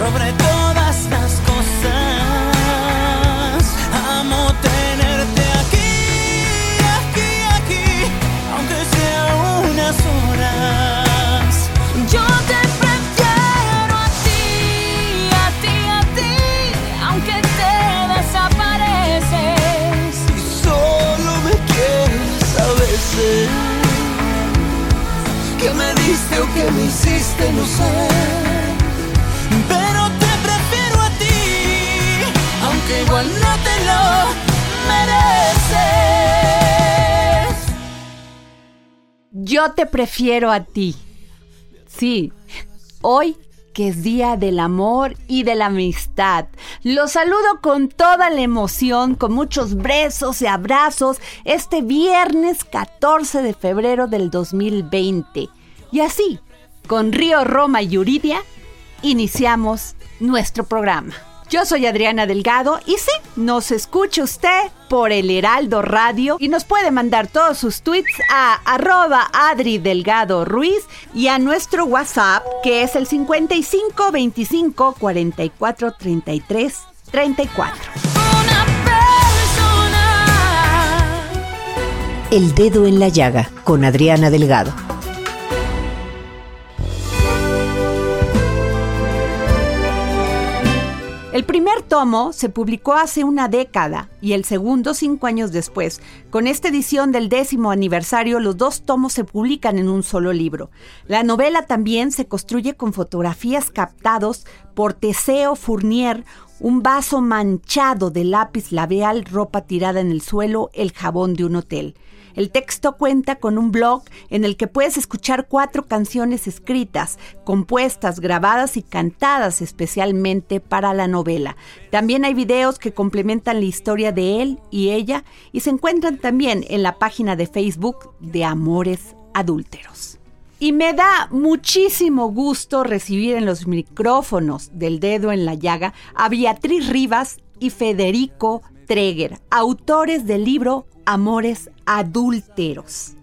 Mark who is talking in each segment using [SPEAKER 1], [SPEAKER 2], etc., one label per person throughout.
[SPEAKER 1] sobre todas las cosas. Amo tenerte aquí, aquí, aquí, aunque sea unas horas. Yo te prefiero a ti, a ti, a ti, aunque te desapareces. Y solo me quieres a veces. ¿Qué me diste o qué me hiciste? No sé.
[SPEAKER 2] Yo te prefiero a ti. Sí, hoy que es día del amor y de la amistad. Los saludo con toda la emoción, con muchos besos y abrazos, este viernes 14 de febrero del 2020. Y así, con Río Roma y Yuridia, iniciamos nuestro programa. Yo soy Adriana Delgado y sí, nos escucha usted por el Heraldo Radio y nos puede mandar todos sus tweets a arroba Adri Delgado Ruiz y a nuestro WhatsApp que es el 55 25 44 33 34.
[SPEAKER 1] Una persona.
[SPEAKER 3] El dedo en la llaga con Adriana Delgado.
[SPEAKER 2] El primer tomo se publicó hace una década y el segundo cinco años después. Con esta edición del décimo aniversario, los dos tomos se publican en un solo libro. La novela también se construye con fotografías captados por Teseo Fournier, un vaso manchado de lápiz labial, ropa tirada en el suelo, el jabón de un hotel. El texto cuenta con un blog en el que puedes escuchar cuatro canciones escritas, compuestas, grabadas y cantadas especialmente para la novela. También hay videos que complementan la historia de él y ella y se encuentran también en la página de Facebook de Amores Adúlteros. Y me da muchísimo gusto recibir en los micrófonos del dedo en la llaga a Beatriz Rivas y Federico Treger, autores del libro Amores Adúlteros.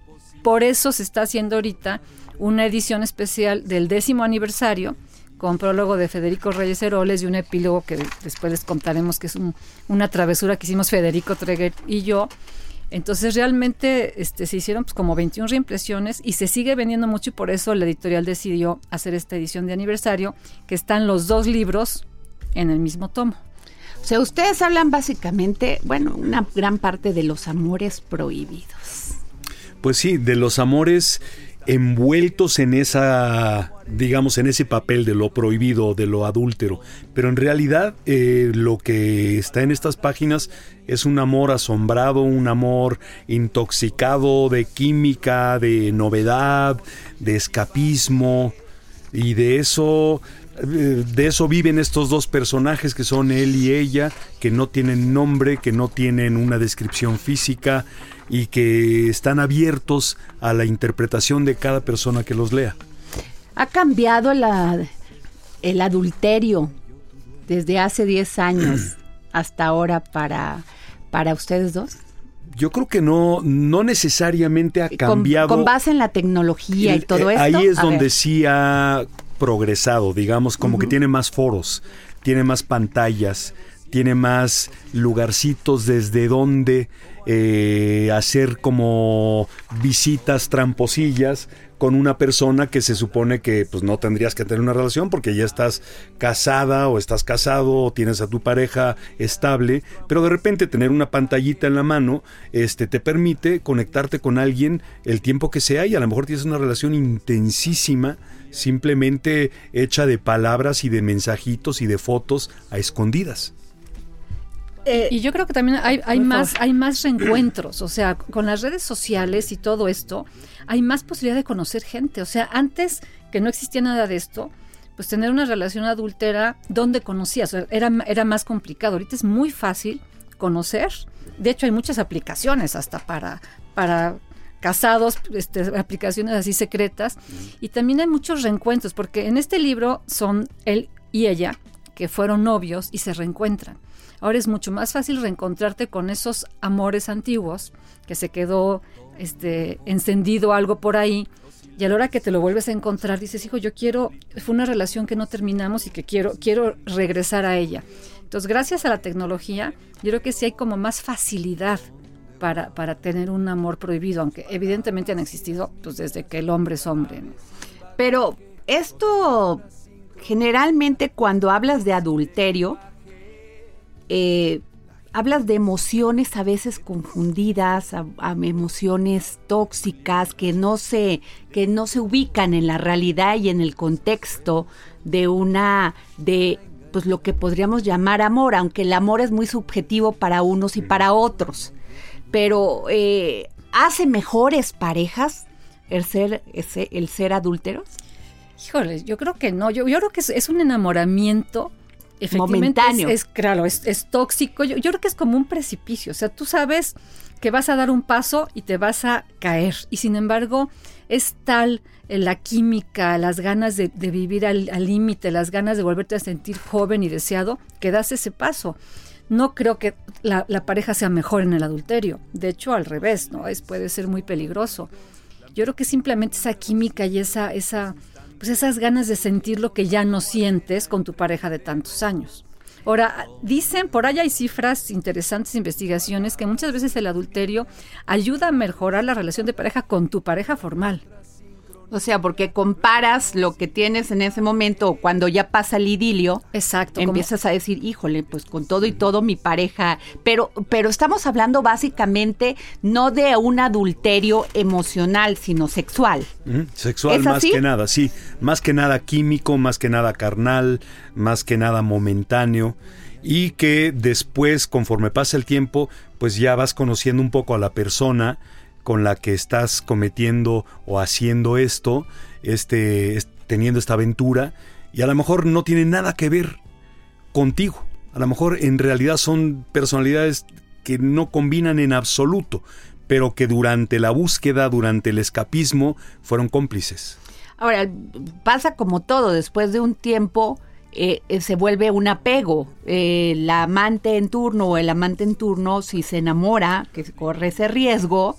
[SPEAKER 4] Por eso se está haciendo ahorita una edición especial del décimo aniversario con prólogo de Federico Reyes Heroles y un epílogo que después les contaremos que es un- una travesura que hicimos Federico Treger y yo. Entonces realmente este, se hicieron pues, como 21 reimpresiones y se sigue vendiendo mucho y por eso la editorial decidió hacer esta edición de aniversario que están los dos libros en el mismo tomo.
[SPEAKER 2] O sea, ustedes hablan básicamente, bueno, una gran parte de los amores prohibidos.
[SPEAKER 5] Pues sí, de los amores envueltos en esa, digamos, en ese papel de lo prohibido, de lo adúltero. Pero en realidad eh, lo que está en estas páginas es un amor asombrado, un amor intoxicado de química, de novedad, de escapismo. Y de eso, de eso viven estos dos personajes que son él y ella, que no tienen nombre, que no tienen una descripción física y que están abiertos a la interpretación de cada persona que los lea.
[SPEAKER 2] ¿Ha cambiado la- el adulterio desde hace 10 años hasta ahora para, para ustedes dos?
[SPEAKER 5] Yo creo que no, no necesariamente ha cambiado.
[SPEAKER 2] Con, base en la tecnología y todo
[SPEAKER 5] eh,
[SPEAKER 2] esto.
[SPEAKER 5] Ahí es
[SPEAKER 2] A
[SPEAKER 5] donde
[SPEAKER 2] ver.
[SPEAKER 5] sí ha progresado, digamos, como que tiene más foros, tiene más pantallas, tiene más lugarcitos desde donde eh, hacer como visitas tramposillas con una persona que se supone que pues no tendrías que tener una relación porque ya estás casada o estás casado o tienes a tu pareja estable, pero de repente tener una pantallita en la mano este te permite conectarte con alguien el tiempo que sea y a lo mejor tienes una relación intensísima simplemente hecha de palabras y de mensajitos y de fotos a escondidas.
[SPEAKER 4] Eh, y yo creo que también hay, hay más, hay más reencuentros, o sea, con las redes sociales y todo esto, hay más posibilidad de conocer gente. O sea, antes que no existía nada de esto, pues tener una relación adúltera donde conocías, era, era más complicado. Ahorita es muy fácil conocer. De hecho, hay muchas aplicaciones hasta para, para casados, este, aplicaciones así secretas. Y también hay muchos reencuentros, porque en este libro son él y ella que fueron novios y se reencuentran. Ahora es mucho más fácil reencontrarte con esos amores antiguos, que se quedó este, encendido algo por ahí, y a la hora que te lo vuelves a encontrar dices, hijo, yo quiero, fue una relación que no terminamos y que quiero, quiero regresar a ella. Entonces, gracias a la tecnología, yo creo que sí hay como más facilidad para, para tener un amor prohibido, aunque evidentemente han existido pues, desde que el hombre es hombre.
[SPEAKER 2] Pero esto, generalmente cuando hablas de adulterio, eh, hablas de emociones a veces confundidas, emociones tóxicas que no se que no se ubican en la realidad y en el contexto de una de pues lo que podríamos llamar amor, aunque el amor es muy subjetivo para unos y para otros. Pero eh, hace mejores parejas el ser el ser adúlteros.
[SPEAKER 4] Híjole, yo creo que no. Yo, creo que es un enamoramiento efectivamente Es, claro, es, tóxico. Yo, creo que es como un precipicio. O sea, tú sabes que vas a dar un paso y te vas a caer. Y sin embargo, es tal eh, la química, las ganas de, vivir al límite, las ganas de volverte a sentir joven y deseado, que das ese paso. No creo que la, pareja sea mejor en el adulterio. De hecho, al revés, ¿no? Es, puede ser muy peligroso. Yo creo que simplemente esa química y esa, esa pues esas ganas de sentir lo que ya no sientes con tu pareja de tantos años. Ahora, dicen, por allá hay cifras interesantes, investigaciones, que muchas veces el adulterio ayuda a mejorar la relación de pareja con tu pareja formal.
[SPEAKER 2] O sea, porque comparas lo que tienes en ese momento cuando ya pasa el idilio.
[SPEAKER 4] Exacto.
[SPEAKER 2] Empiezas a decir, híjole, pues con todo y todo mi pareja. Pero, pero estamos hablando básicamente no de un adulterio emocional, sino sexual.
[SPEAKER 5] Sexual más que nada, sí. Más que nada químico, más que nada carnal, más que nada momentáneo. Y que después, conforme pasa el tiempo, pues ya vas conociendo un poco a la persona con la que estás cometiendo o haciendo esto, este, teniendo esta aventura, y a lo mejor no tiene nada que ver contigo. A lo mejor en realidad son personalidades que no combinan en absoluto, pero que durante la búsqueda, durante el escapismo, fueron cómplices.
[SPEAKER 2] Ahora, pasa como todo, después de un tiempo eh, eh, se vuelve un apego. Eh, la amante en turno o el amante en turno, si se enamora, que corre ese riesgo,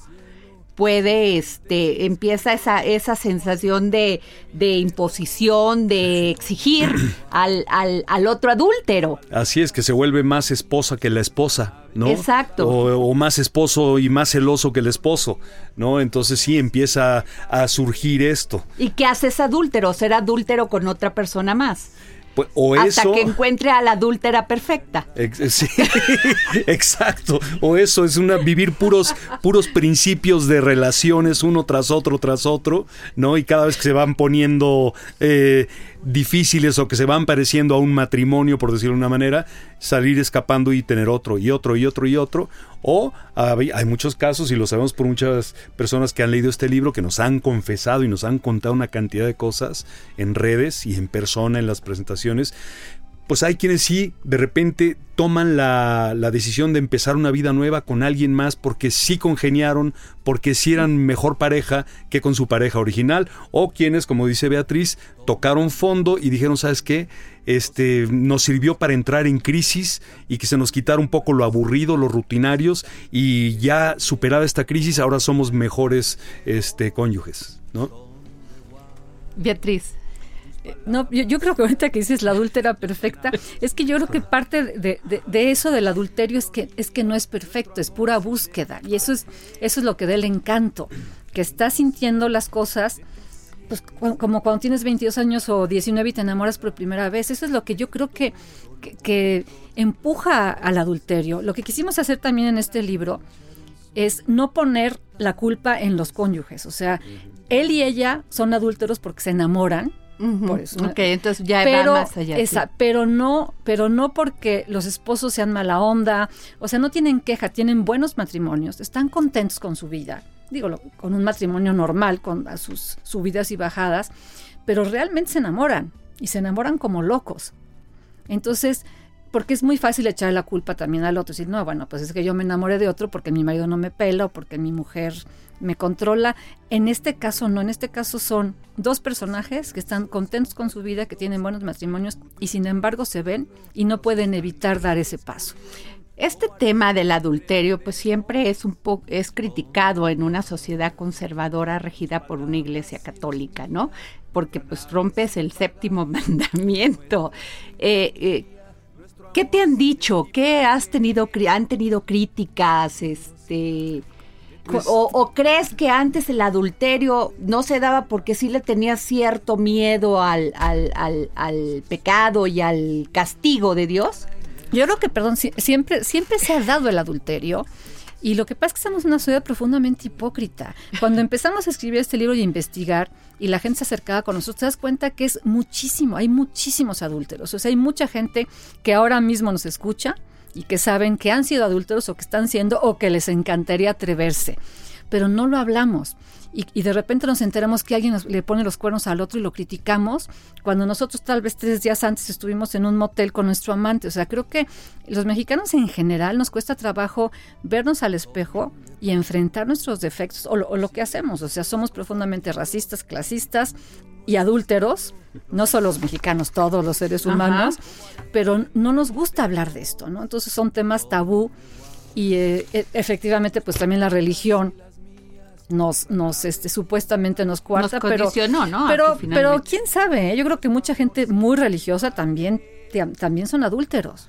[SPEAKER 2] puede, este, empieza esa, esa sensación de, de imposición, de exigir al, al, al, otro adúltero.
[SPEAKER 5] Así es, que se vuelve más esposa que la esposa, ¿no?
[SPEAKER 2] Exacto.
[SPEAKER 5] O, más esposo y más celoso que el esposo, ¿no? Entonces sí empieza a surgir esto.
[SPEAKER 2] ¿Y qué hace ese adúltero? Ser adúltero con otra persona más.
[SPEAKER 5] Pues, o
[SPEAKER 2] Hasta que encuentre a la adúltera perfecta.
[SPEAKER 5] sí, exacto. O eso es una vivir puros, puros principios de relaciones uno tras otro, tras otro, ¿no? Y cada vez que se van poniendo eh, difíciles o que se van pareciendo a un matrimonio, por decirlo de una manera, salir escapando y tener otro y otro y otro y otro. O hay, muchos casos, y lo sabemos por muchas personas que han leído este libro, que nos han confesado y nos han contado una cantidad de cosas en redes y en persona en las presentaciones, pues hay quienes sí de repente toman la, decisión de empezar una vida nueva con alguien más porque sí congeniaron, porque sí eran mejor pareja que con su pareja original, o quienes, como dice Beatriz, tocaron fondo y dijeron, ¿sabes qué? Este, nos sirvió para entrar en crisis y que se nos quitara un poco lo aburrido, los rutinarios, y ya superada esta crisis, ahora somos mejores este, cónyuges, ¿no?
[SPEAKER 2] Beatriz.
[SPEAKER 4] No, yo, creo que ahorita que dices la adúltera perfecta, es que yo creo que parte de, de, eso del adulterio es que, es que no es perfecto, es pura búsqueda. Y eso es, eso es lo que da el encanto, que estás sintiendo las cosas pues como cuando tienes 22 años o 19 y te enamoras por primera vez. Eso es lo que yo creo que, que, empuja al adulterio. Lo que quisimos hacer también en este libro es no poner la culpa en los cónyuges. O sea, él y ella son adúlteros porque se enamoran.
[SPEAKER 2] Por eso. Ok, entonces ya pero, va más allá.
[SPEAKER 4] Esa, Pero no, pero no porque los esposos sean mala onda, o sea, no tienen queja, tienen buenos matrimonios, están contentos con su vida, digo, con un matrimonio normal, con sus subidas y bajadas, pero realmente se enamoran y se enamoran como locos. Entonces, porque es muy fácil echar la culpa también al otro, decir, no, bueno, pues es que yo me enamoré de otro porque mi marido no me pela o porque mi mujer me controla. En este caso no, en este caso son dos personajes que están contentos con su vida, que tienen buenos matrimonios y sin embargo se ven y no pueden evitar dar ese paso.
[SPEAKER 2] Este tema del adulterio pues siempre es un poco es criticado en una sociedad conservadora regida por una iglesia católica, ¿no? Porque pues rompes el séptimo mandamiento. Eh, eh, ¿Qué te han dicho? ¿Qué has tenido han tenido críticas este pues o, crees que antes el adulterio no se daba porque sí le tenía cierto miedo al, al, al, al pecado y al castigo de Dios?
[SPEAKER 4] Yo creo que, perdón, siempre, siempre se ha dado el adulterio. Y lo que pasa es que estamos en una sociedad profundamente hipócrita. Cuando empezamos a escribir este libro y a investigar, y la gente se acercaba con nosotros, te das cuenta que es muchísimo, hay muchísimos adúlteros. O sea, hay mucha gente que ahora mismo nos escucha y que saben que han sido adúlteros o que están siendo o que les encantaría atreverse. Pero no lo hablamos y, de repente nos enteramos que alguien le pone los cuernos al otro y lo criticamos, cuando nosotros tal vez tres días antes estuvimos en un motel con nuestro amante. O sea, creo que los mexicanos en general nos cuesta trabajo vernos al espejo y enfrentar nuestros defectos o lo, que hacemos. O sea, somos profundamente racistas, clasistas y adúlteros, no solo los mexicanos, todos los seres humanos, pero no nos gusta hablar de esto, ¿no? Entonces son temas tabú y eh, e, efectivamente pues también la religión nos, nos este, supuestamente nos cuarta, pero,
[SPEAKER 2] ¿no?
[SPEAKER 4] Pero, pero quién sabe, ¿eh? yo creo que mucha gente muy religiosa también, también son adúlteros.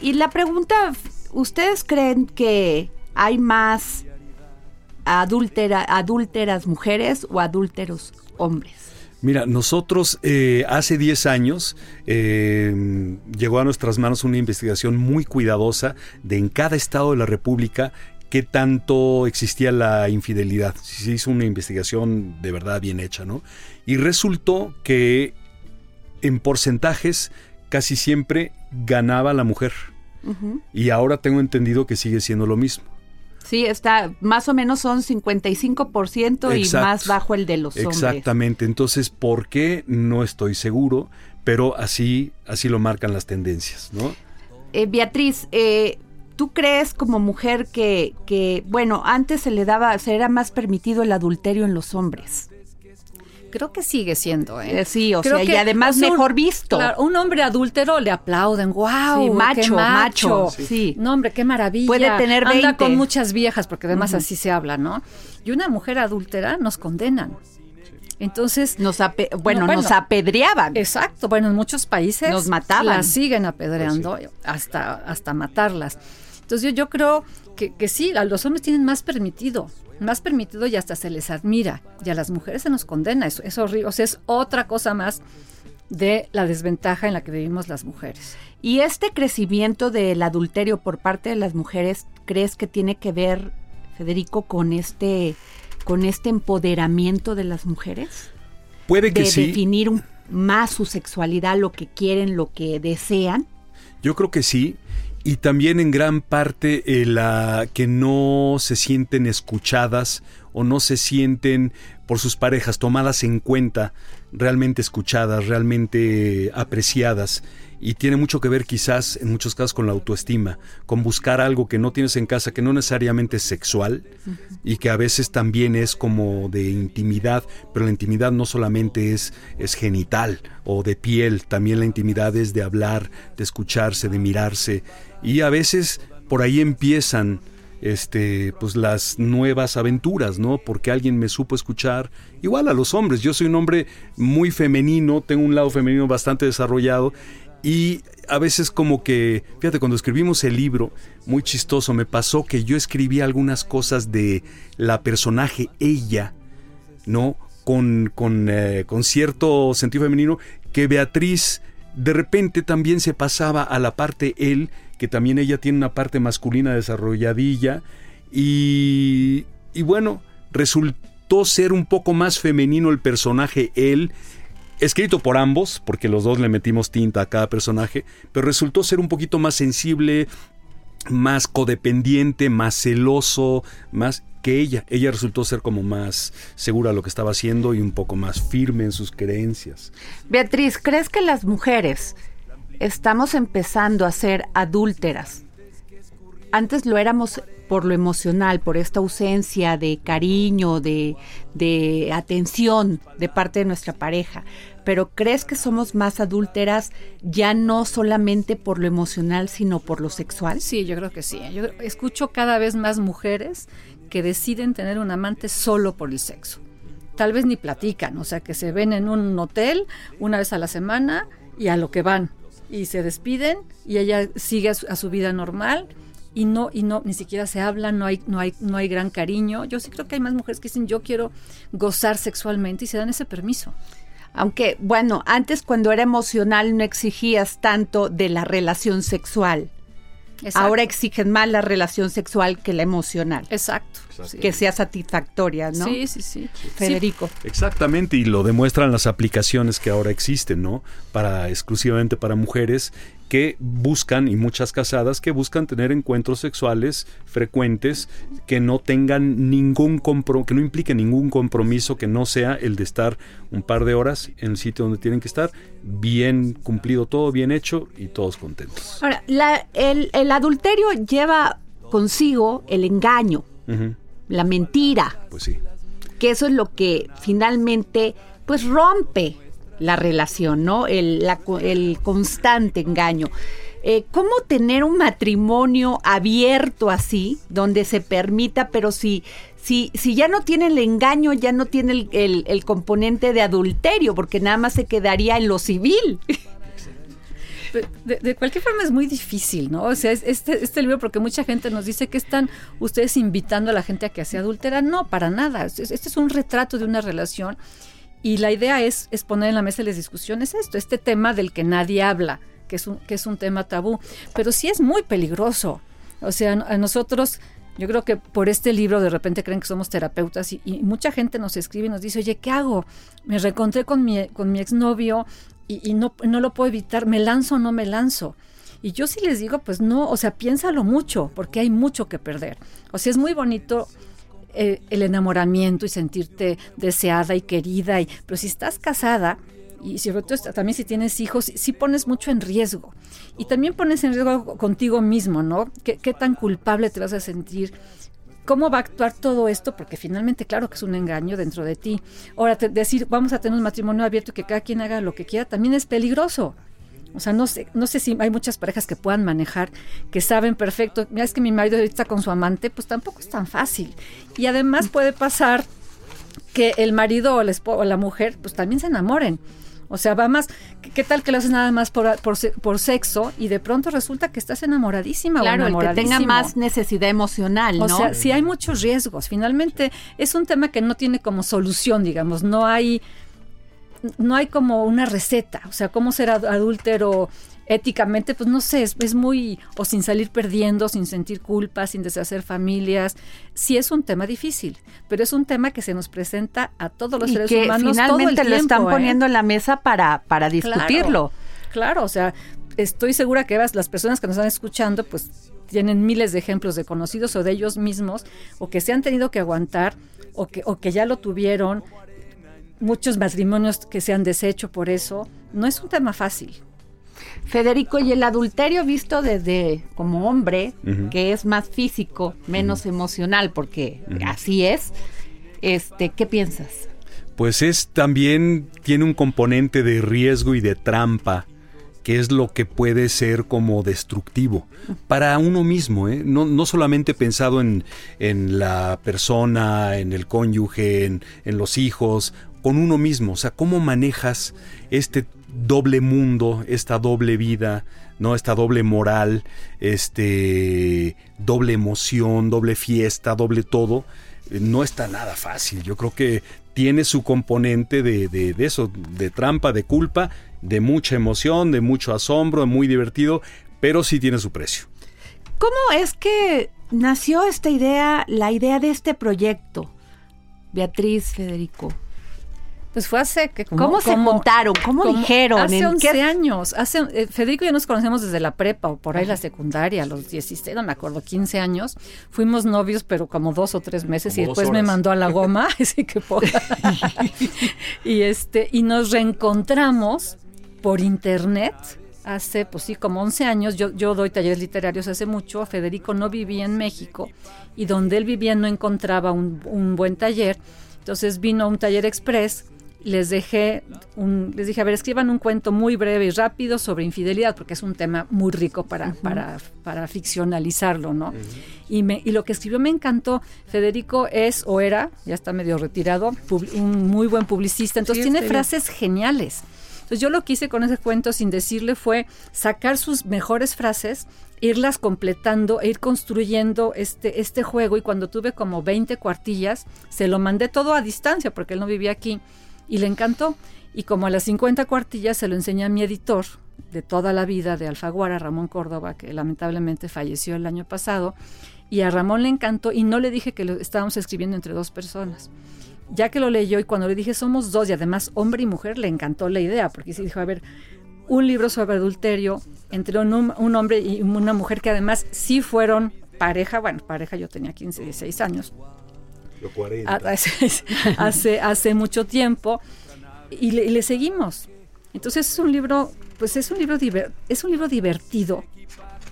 [SPEAKER 2] Y la pregunta, ¿ustedes creen que hay más adúltera, adúlteras mujeres o adúlteros hombres?
[SPEAKER 5] Mira, nosotros eh, hace 10 años eh, llegó a nuestras manos una investigación muy cuidadosa de en cada estado de la República qué tanto existía la infidelidad. Si se hizo una investigación de verdad bien hecha, ¿no? Y resultó que en porcentajes casi siempre ganaba la mujer. Y ahora tengo entendido que sigue siendo lo mismo.
[SPEAKER 2] Sí, está, más o menos son 55% y más bajo el de los
[SPEAKER 5] hombres. Exactamente, entonces, ¿por qué? No estoy seguro, pero así, así lo marcan las tendencias, ¿no?
[SPEAKER 2] Eh, Beatriz, eh, ¿Tú crees como mujer que, que, bueno, antes se le daba, se era más permitido el adulterio en los hombres?
[SPEAKER 4] Creo que sigue siendo, ¿eh?
[SPEAKER 2] eh sí, o sea, y además mejor visto.
[SPEAKER 4] Claro, un hombre adúltero le aplauden, wow, sí, macho, macho, sí. No, hombre, qué maravilla.
[SPEAKER 2] Puede tener 20.
[SPEAKER 4] Anda con muchas viejas, porque además así se habla, ¿no? Y una mujer adúltera nos condenan. Entonces,
[SPEAKER 2] nos bueno, nos apedreaban.
[SPEAKER 4] Exacto, bueno, en muchos países
[SPEAKER 2] nos mataban.
[SPEAKER 4] Las siguen apedreando pues hasta, hasta matarlas. Entonces yo, creo que, que sí, los hombres tienen más permitido, más permitido y hasta se les admira. Y a las mujeres se nos condena, eso es horrible, o sea, es otra cosa más de la desventaja en la que vivimos las mujeres.
[SPEAKER 2] ¿Y este crecimiento del adulterio por parte de las mujeres crees que tiene que ver, Federico, con este, con este empoderamiento de las mujeres?
[SPEAKER 5] Puede que
[SPEAKER 2] de
[SPEAKER 5] sí.
[SPEAKER 2] definir más su sexualidad, lo que quieren, lo que desean.
[SPEAKER 5] Yo creo que sí y también en gran parte eh, la que no se sienten escuchadas o no se sienten por sus parejas tomadas en cuenta, realmente escuchadas, realmente apreciadas y tiene mucho que ver quizás en muchos casos con la autoestima, con buscar algo que no tienes en casa, que no necesariamente es sexual y que a veces también es como de intimidad, pero la intimidad no solamente es, es genital o de piel, también la intimidad es de hablar, de escucharse, de mirarse y a veces por ahí empiezan este, pues las nuevas aventuras, ¿no? Porque alguien me supo escuchar. Igual a los hombres, yo soy un hombre muy femenino, tengo un lado femenino bastante desarrollado y a veces como que, fíjate, cuando escribimos el libro, muy chistoso, me pasó que yo escribí algunas cosas de la personaje ella, ¿no? Con, con, eh, con cierto sentido femenino, que Beatriz de repente también se pasaba a la parte él, que también ella tiene una parte masculina desarrolladilla, y, y bueno, resultó ser un poco más femenino el personaje él, escrito por ambos, porque los dos le metimos tinta a cada personaje, pero resultó ser un poquito más sensible, más codependiente, más celoso, más que ella. Ella resultó ser como más segura de lo que estaba haciendo y un poco más firme en sus creencias.
[SPEAKER 2] Beatriz, ¿crees que las mujeres estamos empezando a ser adúlteras? Antes lo éramos por lo emocional, por esta ausencia de cariño, de, de atención de parte de nuestra pareja pero ¿crees que somos más adúlteras ya no solamente por lo emocional, sino por lo sexual?
[SPEAKER 4] Sí, yo creo que sí. Yo escucho cada vez más mujeres que deciden tener un amante solo por el sexo. Tal vez ni platican, o sea, que se ven en un hotel una vez a la semana y a lo que van. Y se despiden y ella sigue a su, vida normal y no y no ni siquiera se hablan, no hay no hay no hay gran cariño. Yo sí creo que hay más mujeres que dicen, "Yo quiero gozar sexualmente" y se dan ese permiso.
[SPEAKER 2] Aunque, bueno, antes cuando era emocional no exigías tanto de la relación sexual. Ahora exigen más la relación sexual que la emocional.
[SPEAKER 4] Exacto.
[SPEAKER 2] Que sea satisfactoria, ¿no?
[SPEAKER 4] Sí, sí, sí.
[SPEAKER 2] Federico.
[SPEAKER 5] Exactamente, y lo demuestran las aplicaciones que ahora existen, ¿no? Para exclusivamente para mujeres que buscan, y muchas casadas que buscan tener encuentros sexuales frecuentes que no tengan ningún compromiso, que no implique ningún compromiso que no sea el de estar un par de horas en el sitio donde tienen que estar, bien cumplido todo, bien hecho y todos contentos.
[SPEAKER 2] Ahora, el, adulterio lleva consigo el engaño, la mentira.
[SPEAKER 5] Pues sí.
[SPEAKER 2] Que eso es lo que finalmente pues rompe la relación, ¿no? El, el constante engaño. Eh, ¿Cómo tener un matrimonio abierto así, donde se permita, pero si, si, si ya no tiene el engaño, ya no tiene el, componente de adulterio, porque nada más se quedaría en lo civil?
[SPEAKER 4] De, cualquier forma es muy difícil, ¿no? O sea, este, este libro, porque mucha gente nos dice que están ustedes invitando a la gente a que sea adultera. No, para nada. Este es un retrato de una relación y la idea es, es poner en la mesa de las discusiones esto, este tema del que nadie habla, que es un, que es un tema tabú, pero sí es muy peligroso. O sea, a nosotros, yo creo que por este libro de repente creen que somos terapeutas y, mucha gente nos escribe y nos dice, oye, ¿qué hago? Me reencontré con mi, con mi exnovio y, y no, no lo puedo evitar, ¿me lanzo o no me lanzo? Y yo sí les digo, pues no, o sea, piénsalo mucho, porque hay mucho que perder. O sea, es muy bonito el enamoramiento y sentirte deseada y querida. Y, pero si estás casada, y sobre todo también si tienes hijos, sí pones mucho en riesgo. Y también pones en riesgo contigo mismo, ¿no? ¿Qué, tan culpable te vas a sentir? ¿Cómo va a actuar todo esto? Porque finalmente, claro que es un engaño dentro de ti. Ahora, decir, vamos a tener un matrimonio abierto y que cada quien haga lo que quiera, también es peligroso. O sea, no sé, no sé si hay muchas parejas que puedan manejar, que saben perfecto, mira, es que mi marido está con su amante, pues tampoco es tan fácil. Y además puede pasar que el marido o la, o la mujer, pues también se enamoren. O sea, va más, ¿qué tal que lo haces nada más por, por, sexo y de pronto resulta que estás enamoradísima
[SPEAKER 2] claro, o el que tenga más necesidad emocional, ¿no?
[SPEAKER 4] O sea, sí hay muchos riesgos. Finalmente es un tema que no tiene como solución, digamos, no hay no hay como una receta, o sea, cómo ser adúltero éticamente, pues no sé, es, muy, o sin salir perdiendo, sin sentir culpa, sin deshacer familias. Sí es un tema difícil, pero es un tema que se nos presenta a todos los seres humanos.
[SPEAKER 2] Finalmente
[SPEAKER 4] todo el
[SPEAKER 2] lo están ¿eh? poniendo en la mesa para, para discutirlo.
[SPEAKER 4] Claro, o sea, estoy segura que las personas que nos están escuchando, pues tienen miles de ejemplos de conocidos o de ellos mismos, o que se han tenido que aguantar, o que, o que ya lo tuvieron, muchos matrimonios que se han deshecho por eso. No es un tema fácil.
[SPEAKER 2] Federico, y el adulterio visto desde como hombre, que es más físico, menos emocional, porque así es, este, ¿qué piensas?
[SPEAKER 5] Pues es también, tiene un componente de riesgo y de trampa que es lo que puede ser como destructivo para uno mismo, ¿eh? no, no, solamente pensado en, en, la persona, en el cónyuge, en, en, los hijos, con uno mismo, o sea, cómo manejas este doble mundo, esta doble vida, ¿no? Esta doble moral, este doble emoción, doble fiesta, doble todo, no está nada fácil. Yo creo que tiene su componente de, de, de eso, de trampa, de culpa, de mucha emoción, de mucho asombro, muy divertido, pero sí tiene su precio.
[SPEAKER 2] ¿Cómo es que nació esta idea, la idea de este proyecto, Beatriz Federico?
[SPEAKER 4] Pues fue hace que
[SPEAKER 2] ¿Cómo se montaron? ¿Cómo dijeron?
[SPEAKER 4] Hace 11 años. Hace, eh, Federico y yo nos conocemos desde la prepa o por ahí la secundaria, a los 16, no me acuerdo, 15 años. Fuimos novios, pero como dos o tres meses y después me mandó a la goma, así que y este y nos reencontramos por internet hace, pues sí, como 11 años. Yo, yo doy talleres literarios hace mucho. Federico no vivía en México y donde él vivía no encontraba un, un buen taller. Entonces vino a un taller express les dejé un, les dije, a ver, escriban un cuento muy breve y rápido sobre infidelidad, porque es un tema muy rico para, para, para, ficcionalizarlo, ¿no? y, me, y lo que escribió me encantó. Federico es o era, ya está medio retirado, un muy buen publicista, entonces tiene frases geniales. Entonces yo lo que hice con ese cuento sin decirle fue sacar sus mejores frases irlas completando e ir construyendo este, este juego y cuando tuve como 20 cuartillas, se lo mandé todo a distancia porque él no vivía aquí y le encantó. Y como a las 50 cuartillas se lo enseñé a mi editor de toda la vida de Alfaguara, Ramón Córdoba, que lamentablemente falleció el año pasado, y a Ramón le encantó y no le dije que lo estábamos escribiendo entre dos personas. Ya que lo leyó y cuando le dije somos dos y además hombre y mujer, le encantó la idea, porque se dijo, a ver, un libro sobre adulterio entre un, un hombre y una mujer que además sí fueron pareja, bueno, pareja yo tenía 15, 16 años, Hace, hace, mucho tiempo y le, seguimos. Entonces es un libro, pues es un libro, es un libro divertido.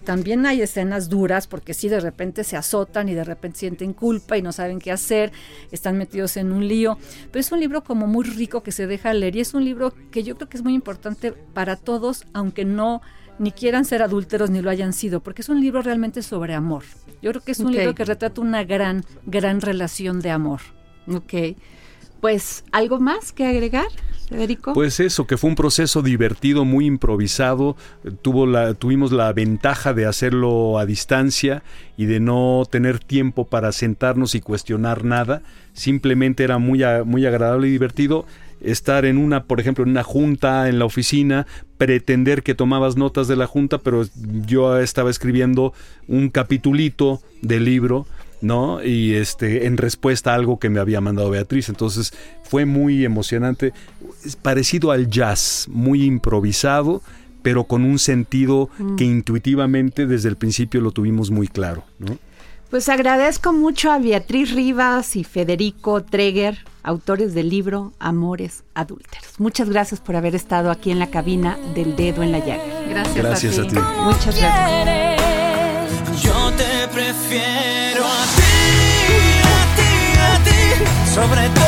[SPEAKER 4] También hay escenas duras porque si de repente se azotan y de repente sienten culpa y no saben qué hacer, están metidos en un lío. Pero es un libro como muy rico que se deja leer y es un libro que yo creo que es muy importante para todos, aunque no ni quieran ser adúlteros ni lo hayan sido, porque es un libro realmente sobre amor. Yo creo que es un libro que retrata una gran, gran relación de amor.
[SPEAKER 2] Ok. Pues, ¿algo más que agregar, Federico?
[SPEAKER 5] Pues eso, que fue un proceso divertido, muy improvisado. Tuvo la, tuvimos la ventaja de hacerlo a distancia y de no tener tiempo para sentarnos y cuestionar nada. Simplemente era muy, muy agradable y divertido estar en una, por ejemplo, en una junta en la oficina, pretender que tomabas notas de la junta, pero yo estaba escribiendo un capitulito del libro, ¿no? Y este, en respuesta a algo que me había mandado Beatriz. Entonces fue muy emocionante, parecido al jazz, muy improvisado, pero con un sentido mm. que intuitivamente desde el principio lo tuvimos muy claro, ¿no?
[SPEAKER 2] Pues agradezco mucho a Beatriz Rivas y Federico Treger, autores del libro Amores Adúlteros. Muchas gracias por haber estado aquí en la cabina del dedo en la llaga.
[SPEAKER 4] Gracias,
[SPEAKER 5] gracias a, ti.
[SPEAKER 2] Muchas gracias.
[SPEAKER 1] Yo te prefiero a ti, a ti, a ti, sobre todas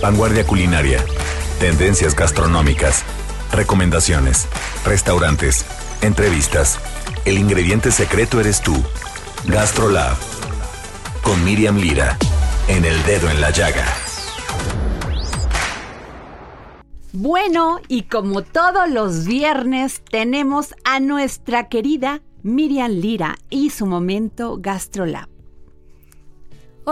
[SPEAKER 6] Vanguardia culinaria. Tendencias gastronómicas. Recomendaciones. Restaurantes. Entrevistas. El ingrediente secreto eres tú. GastroLab. Con Miriam Lira. En el dedo en la llaga.
[SPEAKER 2] Bueno, y como todos los viernes, tenemos a nuestra querida Miriam Lira y su momento GastroLab.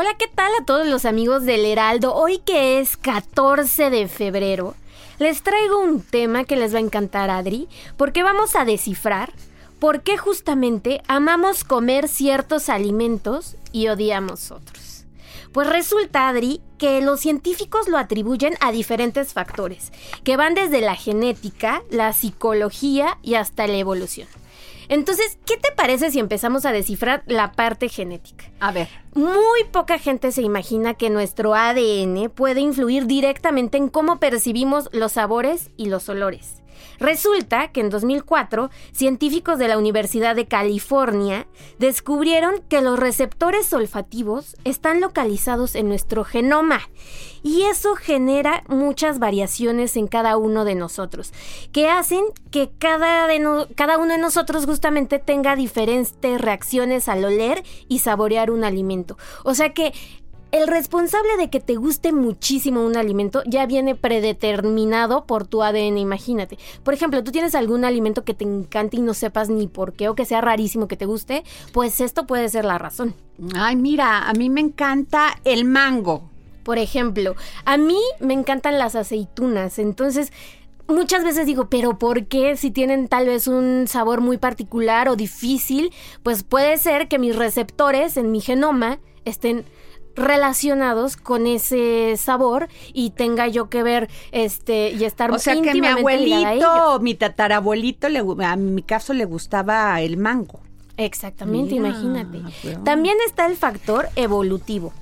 [SPEAKER 7] Hola, ¿qué tal a todos los amigos del Heraldo? Hoy que es 14 de febrero, les traigo un tema que les va a encantar, Adri, porque vamos a descifrar por qué justamente amamos comer ciertos alimentos y odiamos otros. Pues resulta, Adri, que los científicos lo atribuyen a diferentes factores, que van desde la genética, la psicología y hasta la evolución. Entonces, ¿qué te parece si empezamos a descifrar la parte genética?
[SPEAKER 2] A ver.
[SPEAKER 7] Muy poca gente se imagina que nuestro ADN puede influir directamente en cómo percibimos los sabores y los olores. Resulta que en 2004, científicos de la Universidad de California descubrieron que los receptores olfativos están localizados en nuestro genoma y eso genera muchas variaciones en cada uno de nosotros, que hacen que cada, cada uno de nosotros justamente tenga diferentes reacciones al oler y saborear un alimento. O sea que el responsable de que te guste muchísimo un alimento ya viene predeterminado por tu ADN, imagínate. Por ejemplo, tú tienes algún alimento que te encante y no sepas ni por qué o que sea rarísimo que te guste, pues esto puede ser la razón.
[SPEAKER 2] Ay, mira, a mí me encanta el mango.
[SPEAKER 7] Por ejemplo, a mí me encantan las aceitunas, entonces muchas veces digo, pero ¿por qué si tienen tal vez un sabor muy particular o difícil? Pues puede ser que mis receptores en mi genoma estén relacionados con ese sabor y tenga yo que ver este y estar
[SPEAKER 2] o sea que mi abuelito o mi tatarabuelito le, a mi caso le gustaba el mango.
[SPEAKER 7] Exactamente imagínate. También está el factor evolutivo.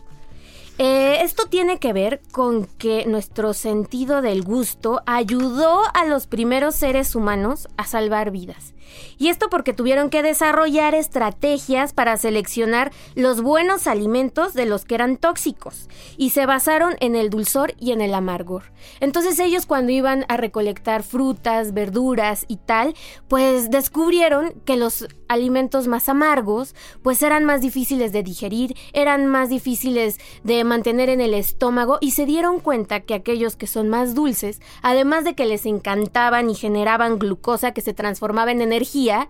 [SPEAKER 7] Eh, esto tiene que ver con que nuestro sentido del gusto ayudó a los primeros seres humanos a salvar vidas. Y esto porque tuvieron que desarrollar estrategias para seleccionar los buenos alimentos de los que eran tóxicos y se basaron en el dulzor y en el amargor. Entonces ellos cuando iban a recolectar frutas, verduras y tal, pues descubrieron que los alimentos más amargos pues eran más difíciles de digerir, eran más difíciles de mantener en el estómago y se dieron cuenta que aquellos que son más dulces, además de que les encantaban y generaban glucosa que se transformaba en energía,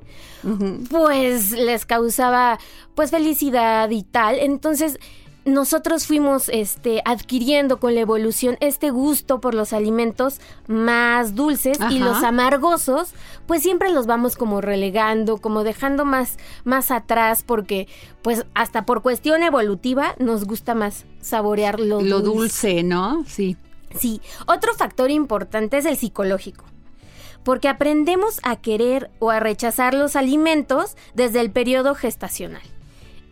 [SPEAKER 7] pues les causaba pues felicidad y tal. Entonces, nosotros fuimos este, adquiriendo con la evolución este gusto por los alimentos más dulces y los amargosos, pues siempre los vamos como relegando, como dejando más, más atrás, porque pues hasta por cuestión evolutiva nos gusta más saborear lo,
[SPEAKER 2] lo dulce, ¿no? Sí.
[SPEAKER 7] Sí, otro factor importante es el psicológico porque aprendemos a querer o a rechazar los alimentos desde el periodo gestacional.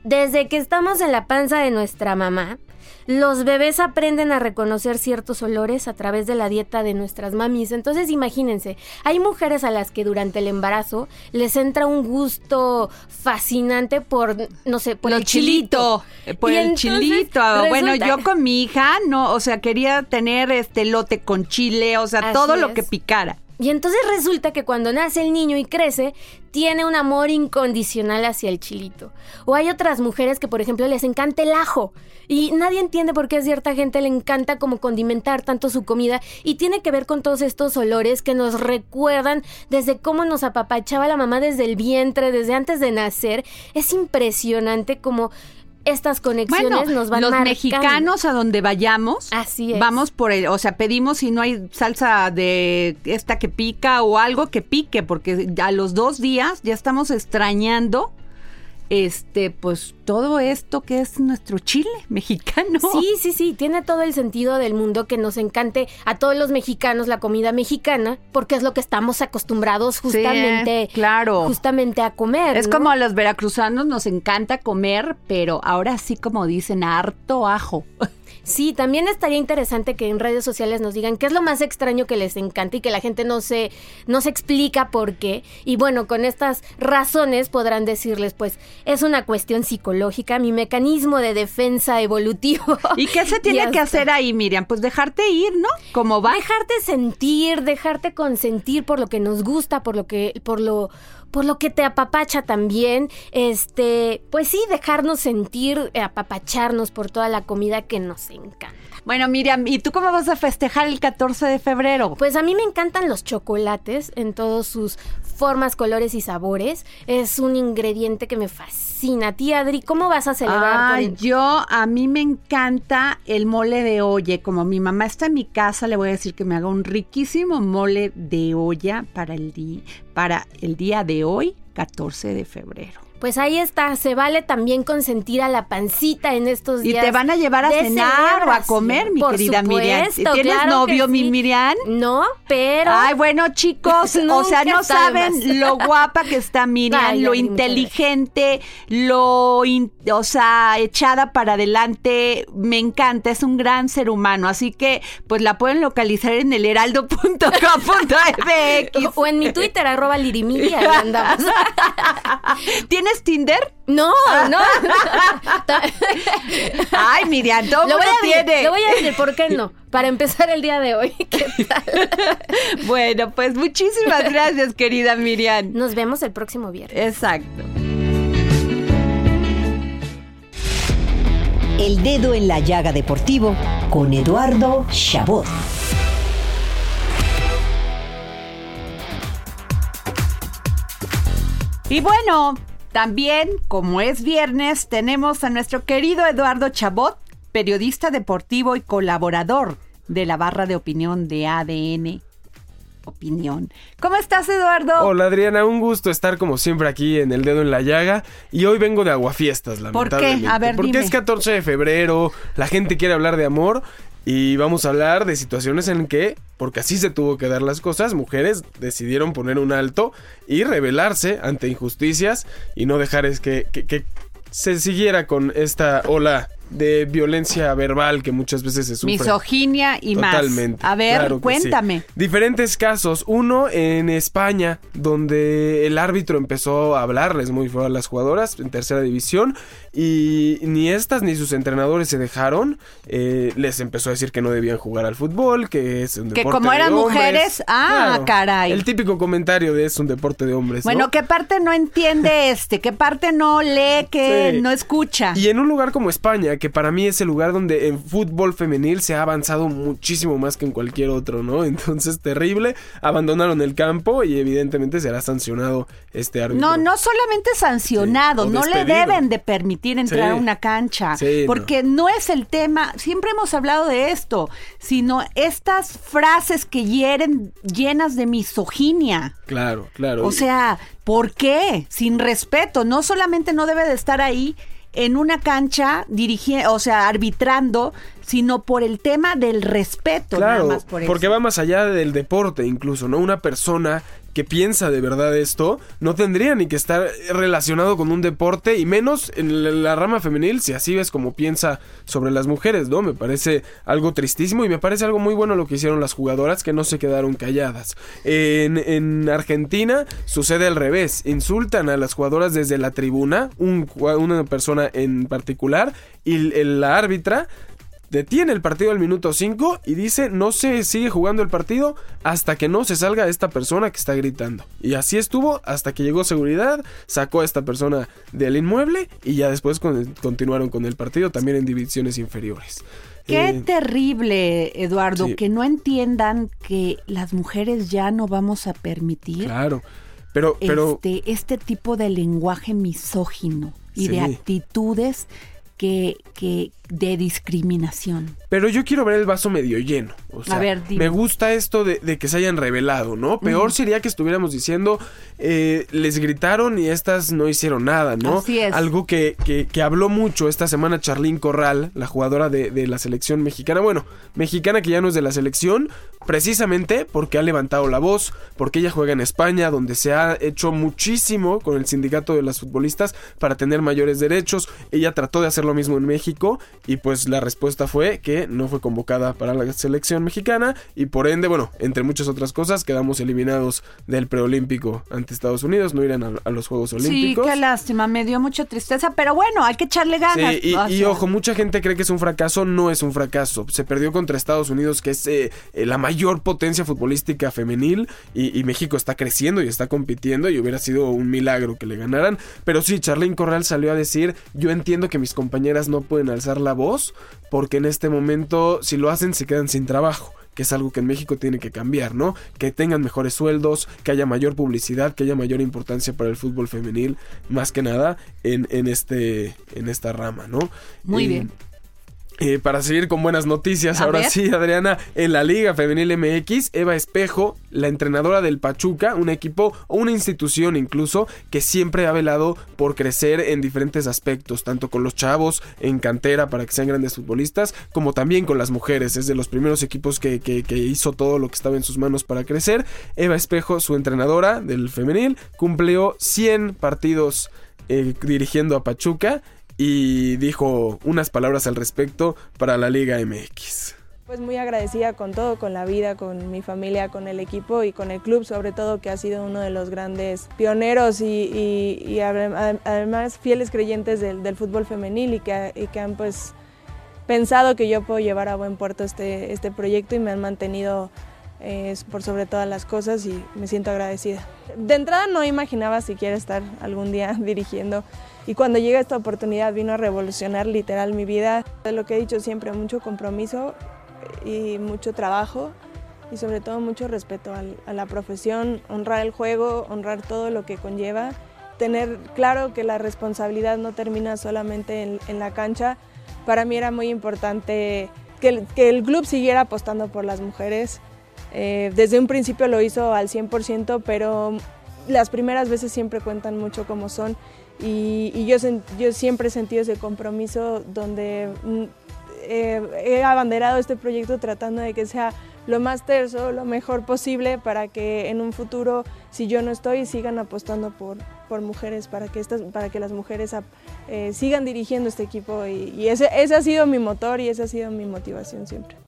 [SPEAKER 7] Desde que estamos en la panza de nuestra mamá, los bebés aprenden a reconocer ciertos olores a través de la dieta de nuestras mamis. Entonces imagínense, hay mujeres a las que durante el embarazo les entra un gusto fascinante por, no sé, por el chilito.
[SPEAKER 2] Eh, por el chilito. Bueno, yo con mi hija, no, o sea, quería tener este lote con chile, o sea, todo lo que picara.
[SPEAKER 7] Y entonces resulta que cuando nace el niño y crece, tiene un amor incondicional hacia el chilito. O hay otras mujeres que, por ejemplo, les encanta el ajo. Y nadie entiende por qué a cierta gente le encanta como condimentar tanto su comida. Y tiene que ver con todos estos olores que nos recuerdan desde cómo nos apapachaba la mamá desde el vientre, desde antes de nacer. Es impresionante como estas conexiones nos van
[SPEAKER 2] los mexicanos a donde vayamos
[SPEAKER 7] así
[SPEAKER 2] vamos por el o sea pedimos si no hay salsa de esta que pica o algo que pique porque a los dos días ya estamos extrañando este, pues todo esto que es nuestro Chile mexicano.
[SPEAKER 7] Sí, sí, sí, tiene todo el sentido del mundo que nos encante a todos los mexicanos la comida mexicana, porque es lo que estamos acostumbrados justamente,
[SPEAKER 2] claro.
[SPEAKER 7] justamente a comer.
[SPEAKER 2] Es como a los veracruzanos nos encanta comer, pero ahora sí como dicen, harto ajo.
[SPEAKER 7] Sí, también estaría interesante que en redes sociales nos digan qué es lo más extraño que les encanta y que la gente no se, no se explica por qué. Y bueno, con estas razones podrán decirles, pues, es una cuestión psicológica, mi mecanismo de defensa evolutivo.
[SPEAKER 2] ¿Y qué se tiene que hacer ahí, Miriam? Pues dejarte ir, ¿no? Como va.
[SPEAKER 7] Dejarte sentir, dejarte consentir por lo que nos gusta, por lo que, por lo, por lo que te apapacha también. Este, pues sí, dejarnos sentir, apapacharnos por toda la comida que nos encanta.
[SPEAKER 2] Bueno, Miriam, ¿y tú cómo vas a festejar el 14 de febrero?
[SPEAKER 7] Pues a mí me encantan los chocolates en todos sus formas, colores y sabores. Es un ingrediente que me fascina. Tía Adri, ¿cómo vas a celebrar?
[SPEAKER 2] Ay, yo, a mí me encanta el mole de olla. Como mi mamá está en mi casa, le voy a decir que me haga un riquísimo mole de olla para el, día, para el día de hoy, 14 de febrero.
[SPEAKER 7] Pues ahí está, se vale también consentir a la pancita en estos días.
[SPEAKER 2] Y te van a llevar a cenar o a comer, mi querida Miriam. ¿Tienes novio, mi Miriam?
[SPEAKER 7] No, pero.
[SPEAKER 2] Ay, bueno, chicos, o sea, no saben lo guapa que está Miriam, lo inteligente, lo, o sea, echada para adelante. Me encanta, es un gran ser humano. Así que, pues la pueden localizar en el heraldo.com.mx
[SPEAKER 7] o en mi Twitter, arroba lirimilia. andamos.
[SPEAKER 2] ¿Tienes Tinder?
[SPEAKER 7] No, no.
[SPEAKER 2] Ay, Miriam, todo lo voy a tiene.
[SPEAKER 7] Le voy a decir por qué no. Para empezar el día de hoy. ¿Qué tal?
[SPEAKER 2] bueno, pues muchísimas gracias, querida Miriam.
[SPEAKER 7] Nos vemos el próximo viernes.
[SPEAKER 2] Exacto.
[SPEAKER 3] El dedo en la llaga deportivo con Eduardo Chabot.
[SPEAKER 2] Y bueno, también, como es viernes, tenemos a nuestro querido Eduardo Chabot, periodista deportivo y colaborador de la barra de opinión de ADN opinión. ¿Cómo estás, Eduardo?
[SPEAKER 8] Hola, Adriana. Un gusto estar como siempre aquí en El Dedo en la Llaga. Y hoy vengo de Aguafiestas, lamentablemente.
[SPEAKER 2] ¿Por qué? A ver,
[SPEAKER 8] Porque es 14 de febrero, la gente quiere hablar de amor. Y vamos a hablar de situaciones en que, porque así se tuvo que dar las cosas, mujeres decidieron poner un alto y rebelarse ante injusticias y no dejar es que, que, que se siguiera con esta ola de violencia verbal que muchas veces se sufre.
[SPEAKER 2] Misoginia y
[SPEAKER 8] Totalmente,
[SPEAKER 2] más. A ver,
[SPEAKER 8] claro que
[SPEAKER 2] cuéntame.
[SPEAKER 8] sí. Diferentes casos. Uno en España, donde el árbitro empezó a hablarles muy feo a las jugadoras en tercera división y ni estas ni sus entrenadores se dejaron. Eh, les empezó a decir que no debían jugar al fútbol, que es un
[SPEAKER 2] Que
[SPEAKER 8] deporte
[SPEAKER 2] como
[SPEAKER 8] de
[SPEAKER 2] eran
[SPEAKER 8] hombres.
[SPEAKER 2] mujeres, ah,
[SPEAKER 8] Claro,
[SPEAKER 2] caray.
[SPEAKER 8] El típico comentario de es un deporte de hombres.
[SPEAKER 2] Bueno,
[SPEAKER 8] ¿no?
[SPEAKER 2] ¿qué parte no entiende este? ¿Qué parte no lee, que
[SPEAKER 8] Sí.
[SPEAKER 2] no escucha?
[SPEAKER 8] Y en un lugar como España, que para mí es el lugar donde en fútbol femenil se ha avanzado muchísimo más que en cualquier otro, ¿no? Entonces, terrible. Abandonaron el campo y evidentemente será sancionado este árbitro.
[SPEAKER 2] No, no solamente sancionado,
[SPEAKER 8] Sí,
[SPEAKER 2] no le deben de permitir entrar
[SPEAKER 8] Sí.
[SPEAKER 2] a una cancha,
[SPEAKER 8] Sí, no.
[SPEAKER 2] porque no. es el tema, siempre hemos hablado de esto, sino estas frases que hieren llenas de misoginia.
[SPEAKER 8] Claro, claro.
[SPEAKER 2] O sea, ¿por qué? Sin respeto, no solamente no debe de estar ahí en una cancha dirigiendo, o sea, arbitrando, sino por el tema del respeto,
[SPEAKER 8] Claro,
[SPEAKER 2] nada más por eso.
[SPEAKER 8] porque va más allá del deporte incluso, ¿no? Una persona que piensa de verdad esto no tendría ni que estar relacionado con un deporte y menos en la- rama femenil si así ves como piensa sobre las mujeres, ¿no? Me parece algo tristísimo y me parece algo muy bueno lo que hicieron las jugadoras que no se quedaron calladas. En, en Argentina sucede al revés, insultan a las jugadoras desde la tribuna, un una persona en particular y el- la árbitra detiene el partido al minuto 5 y dice no se sigue jugando el partido hasta que no se salga esta persona que está gritando. Y así estuvo hasta que llegó seguridad, sacó a esta persona del inmueble y ya después con- continuaron con el partido también en divisiones inferiores.
[SPEAKER 2] Qué
[SPEAKER 8] Eh,
[SPEAKER 2] terrible, Eduardo,
[SPEAKER 8] sí.
[SPEAKER 2] que no entiendan que las mujeres ya no vamos a permitir
[SPEAKER 8] claro. Pero, pero
[SPEAKER 2] este, este tipo de lenguaje misógino y de actitudes que, que de discriminación.
[SPEAKER 8] Pero yo quiero ver el vaso medio lleno. O sea,
[SPEAKER 2] ver, dime.
[SPEAKER 8] me gusta esto de, de que se hayan revelado, ¿no? Peor sería que estuviéramos diciendo, eh, les gritaron y estas no hicieron nada, ¿no?
[SPEAKER 2] Así es.
[SPEAKER 8] Algo que, que, que habló mucho esta semana Charlín Corral, la jugadora de, de la selección mexicana. Bueno, mexicana que ya no es de la selección, precisamente porque ha levantado la voz, porque ella juega en España, donde se ha hecho muchísimo con el sindicato de las futbolistas para tener mayores derechos. Ella trató de hacer lo mismo en México y pues la respuesta fue que no fue convocada para la selección mexicana y por ende, bueno, entre muchas otras cosas, quedamos eliminados del preolímpico ante Estados Unidos, no irán a, a los Juegos Olímpicos.
[SPEAKER 2] Sí, qué lástima, me dio mucha tristeza, pero bueno, hay que echarle ganas.
[SPEAKER 8] Sí, y,
[SPEAKER 2] O
[SPEAKER 8] y
[SPEAKER 2] sea,
[SPEAKER 8] ojo, mucha gente cree que es un fracaso, no es un fracaso. Se perdió contra Estados Unidos, que es eh, eh, la mayor potencia futbolística femenil, y, y México está creciendo y está compitiendo, y hubiera sido un milagro que le ganaran. Pero sí, Charlene Corral salió a decir, yo entiendo que mis compañeras no pueden alzar la voz, porque en este momento, si lo hacen, se quedan sin trabajo que es algo que en México tiene que cambiar, ¿no? Que tengan mejores sueldos, que haya mayor publicidad, que haya mayor importancia para el fútbol femenil, más que nada en, en este, en esta rama, ¿no?
[SPEAKER 2] Muy
[SPEAKER 8] Eh,
[SPEAKER 2] bien.
[SPEAKER 8] Eh, para seguir con buenas noticias,
[SPEAKER 2] A
[SPEAKER 8] ahora
[SPEAKER 2] ver.
[SPEAKER 8] sí, Adriana, en la Liga Femenil MX, Eva Espejo, la entrenadora del Pachuca, un equipo o una institución incluso que siempre ha velado por crecer en diferentes aspectos, tanto con los chavos en cantera para que sean grandes futbolistas, como también con las mujeres. Es de los primeros equipos que, que- que hizo todo lo que estaba en sus manos para crecer. Eva Espejo, su entrenadora del femenil, cumplió 100 partidos eh, dirigiendo a Pachuca y dijo unas palabras al respecto para la Liga MX.
[SPEAKER 9] Pues muy agradecida con todo, con la vida, con mi familia, con el equipo y con el club, sobre todo que ha sido uno de los grandes pioneros y, y- y adem- además fieles creyentes del, del fútbol femenil y que, y que han pues pensado que yo puedo llevar a buen puerto este, este proyecto y me han mantenido eh, por sobre todas las cosas y me siento agradecida. De entrada no imaginaba siquiera estar algún día dirigiendo y cuando llega esta oportunidad vino a revolucionar literal mi vida. De lo que he dicho siempre, mucho compromiso y mucho trabajo y sobre todo mucho respeto al- a la profesión, honrar el juego, honrar todo lo que conlleva, tener claro que la responsabilidad no termina solamente en, en la cancha. Para mí era muy importante que el, que el club siguiera apostando por las mujeres. Eh, desde un principio lo hizo al 100%, pero las primeras veces siempre cuentan mucho como son y, yo, yo siempre he sentido ese compromiso donde mm, eh, he abanderado este proyecto tratando de que sea lo más terso, lo mejor posible para que en un futuro, si yo no estoy, sigan apostando por, por mujeres, para que, estas, para que las mujeres eh, sigan dirigiendo este equipo y, y ese, ese ha sido mi motor y esa ha sido mi motivación siempre.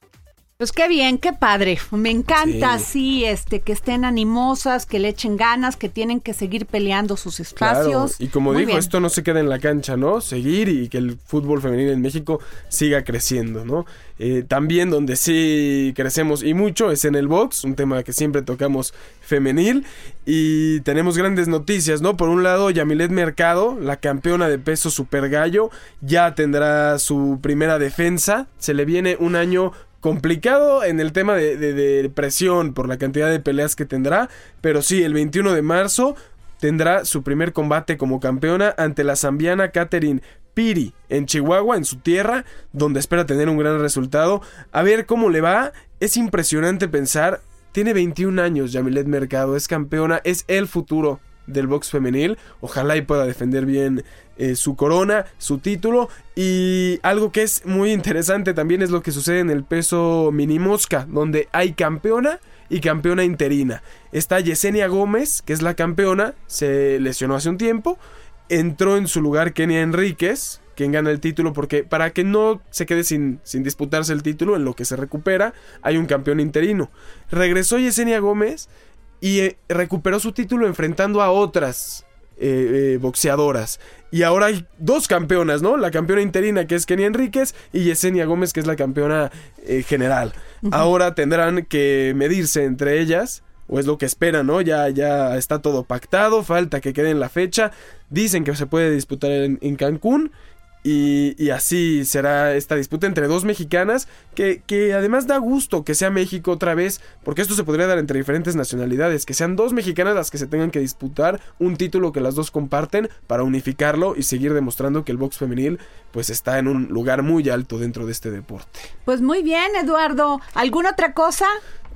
[SPEAKER 2] Pues qué bien, qué padre. Me encanta
[SPEAKER 8] Sí.
[SPEAKER 2] este, que estén animosas, que le echen ganas, que tienen que seguir peleando sus espacios.
[SPEAKER 8] Claro, y como
[SPEAKER 2] Muy
[SPEAKER 8] dijo,
[SPEAKER 2] bien.
[SPEAKER 8] esto no se queda en la cancha, ¿no? Seguir y que el fútbol femenino en México siga creciendo, ¿no? Eh, también donde sí crecemos y mucho es en el box, un tema que siempre tocamos femenil y tenemos grandes noticias, ¿no? Por un lado, Yamilet Mercado, la campeona de peso super gallo, ya tendrá su primera defensa, se le viene un año complicado en el tema de, de- presión por la cantidad de peleas que tendrá, pero sí, el 21 de marzo tendrá su primer combate como campeona ante la zambiana Catherine Piri en Chihuahua, en su tierra, donde espera tener un gran resultado. A ver cómo le va. Es impresionante pensar. Tiene 21 años Yamilet Mercado, es campeona, es el futuro del box femenil. Ojalá y pueda defender bien eh, su corona, su título. Y algo que es muy interesante también es lo que sucede en el peso mini mosca, donde hay campeona y campeona interina. Está Yesenia Gómez, que es la campeona, se lesionó hace un tiempo. Entró en su lugar Kenia Enríquez, quien gana el título, porque para que no se quede sin, sin disputarse el título, en lo que se recupera, hay un campeón interino. Regresó Yesenia Gómez y eh, recuperó su título enfrentando a otras eh, eh, boxeadoras. Y ahora hay dos campeonas, ¿no? La campeona interina que es Kenia Enríquez y Yesenia Gómez que es la campeona eh, general. Ahora tendrán que medirse entre ellas. O es lo que esperan, ¿no? Ya, ya está todo pactado, falta que quede en la fecha. Dicen que se puede disputar en, en Cancún. Y, así será esta disputa entre dos mexicanas que, que además da gusto que sea México otra vez, porque esto se podría dar entre diferentes nacionalidades, que sean dos mexicanas las que se tengan que disputar un título que las dos comparten para unificarlo y seguir demostrando que el box femenil pues está en un lugar muy alto dentro de este deporte.
[SPEAKER 2] Pues muy bien, Eduardo. ¿Alguna otra cosa?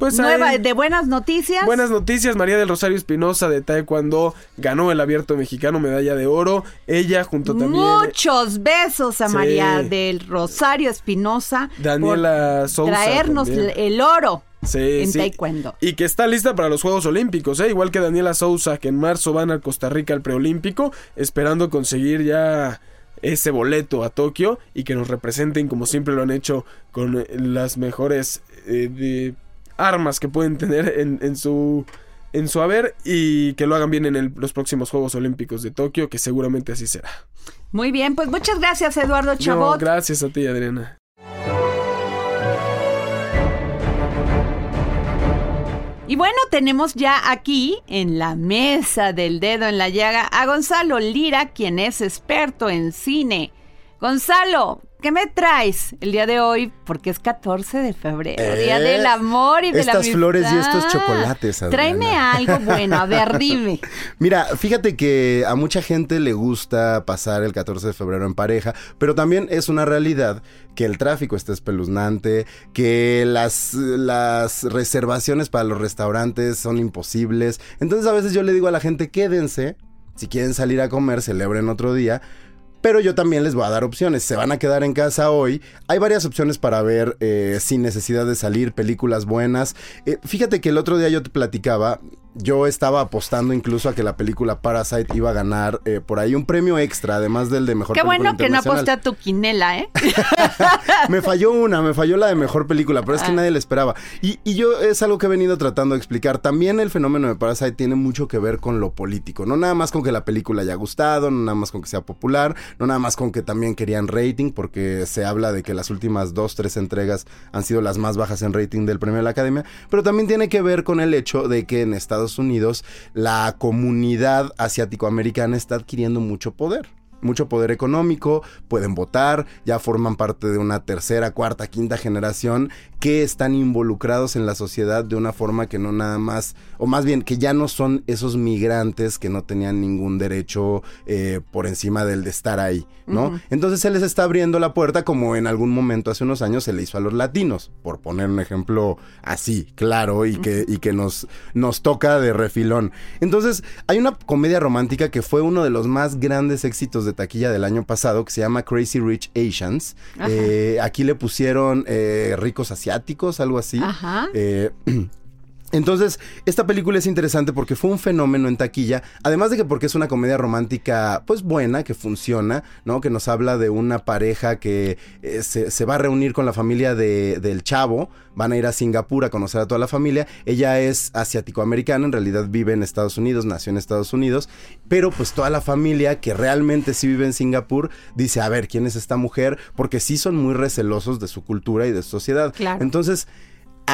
[SPEAKER 8] Pues
[SPEAKER 2] Nueva, de buenas noticias.
[SPEAKER 8] Buenas noticias, María del Rosario Espinosa de Taekwondo ganó el abierto mexicano, medalla de oro. Ella junto también
[SPEAKER 2] Muchos besos a
[SPEAKER 8] Sí.
[SPEAKER 2] María del Rosario Espinosa.
[SPEAKER 8] Daniela
[SPEAKER 2] por
[SPEAKER 8] Sousa
[SPEAKER 2] Traernos
[SPEAKER 8] también.
[SPEAKER 2] el oro
[SPEAKER 8] Sí,
[SPEAKER 2] en
[SPEAKER 8] sí.
[SPEAKER 2] taekwondo.
[SPEAKER 8] Y que está lista para los Juegos Olímpicos, ¿eh? igual que Daniela Sousa, que en marzo van a Costa Rica al preolímpico, esperando conseguir ya ese boleto a Tokio y que nos representen como siempre lo han hecho con las mejores eh, de armas que pueden tener en, en su en su haber y que lo hagan bien en el- los próximos Juegos Olímpicos de Tokio, que seguramente así será.
[SPEAKER 2] Muy bien, pues muchas gracias, Eduardo
[SPEAKER 8] No,
[SPEAKER 2] Chabot.
[SPEAKER 8] gracias a ti, Adriana.
[SPEAKER 2] Y bueno, tenemos ya aquí en la mesa del dedo en la llaga a Gonzalo Lira, quien es experto en cine. Gonzalo, ¿qué me traes el día de hoy? Porque es 14 de febrero,
[SPEAKER 10] Eh,
[SPEAKER 2] Día del Amor y de la
[SPEAKER 10] estas flores y estos chocolates, Adriana.
[SPEAKER 2] Tráeme algo bueno, a ver, dime.
[SPEAKER 10] Mira, fíjate que a mucha gente le gusta pasar el 14 de febrero en pareja, pero también es una realidad que el tráfico está espeluznante, que las, las reservaciones para los restaurantes son imposibles. Entonces a veces yo le digo a la gente, quédense, si quieren salir a comer, celebren otro día. Pero yo también les voy a dar opciones. Se van a quedar en casa hoy. Hay varias opciones para ver eh, sin necesidad de salir, películas buenas. Eh, fíjate que el otro día yo te platicaba, yo estaba apostando incluso a que la película Parasite iba a ganar eh, por ahí un premio extra, además del de mejor
[SPEAKER 2] Qué
[SPEAKER 10] película
[SPEAKER 2] bueno que no aposté a tu quinela, ¿eh?
[SPEAKER 10] Me falló una, me falló la de mejor película, pero es que
[SPEAKER 2] Ah.
[SPEAKER 10] nadie la esperaba. Y, y yo es algo que he venido tratando de explicar. También el fenómeno de Parasite tiene mucho que ver con lo político. No nada más con que la película haya gustado, no nada más con que sea popular, no nada más con que también querían rating, porque se habla de que las últimas dos, tres entregas han sido las más bajas en rating del premio de la Academia, pero también tiene que ver con el hecho de que en Estados Unidos la comunidad asiático-americana está adquiriendo mucho poder mucho poder económico, pueden votar, ya forman parte de una tercera, cuarta, quinta generación que están involucrados en la sociedad de una forma que no nada más, o más bien que ya no son esos migrantes que no tenían ningún derecho eh, por encima del de estar ahí, ¿no? Entonces se les está abriendo la puerta como en algún momento hace unos años se le hizo a los latinos, por poner un ejemplo así, claro, y que, y que nos, nos toca de refilón. Entonces hay una comedia romántica que fue uno de los más grandes éxitos de taquilla del año pasado que se llama Crazy Rich Asians. Eh, aquí le pusieron eh, ricos asiáticos, algo así.
[SPEAKER 2] Ajá.
[SPEAKER 10] Eh, Entonces, esta película es interesante porque fue un fenómeno en taquilla, además de que porque es una comedia romántica, pues buena, que funciona, ¿no? Que nos habla de una pareja que eh, se, se va a reunir con la familia de- del chavo, van a ir a Singapur a conocer a toda la familia, ella es asiático-americana, en realidad vive en Estados Unidos, nació en Estados Unidos, pero pues toda la familia que realmente sí vive en Singapur dice, a ver, ¿quién es esta mujer? Porque sí son muy recelosos de su cultura y de su sociedad.
[SPEAKER 2] Claro.
[SPEAKER 10] Entonces,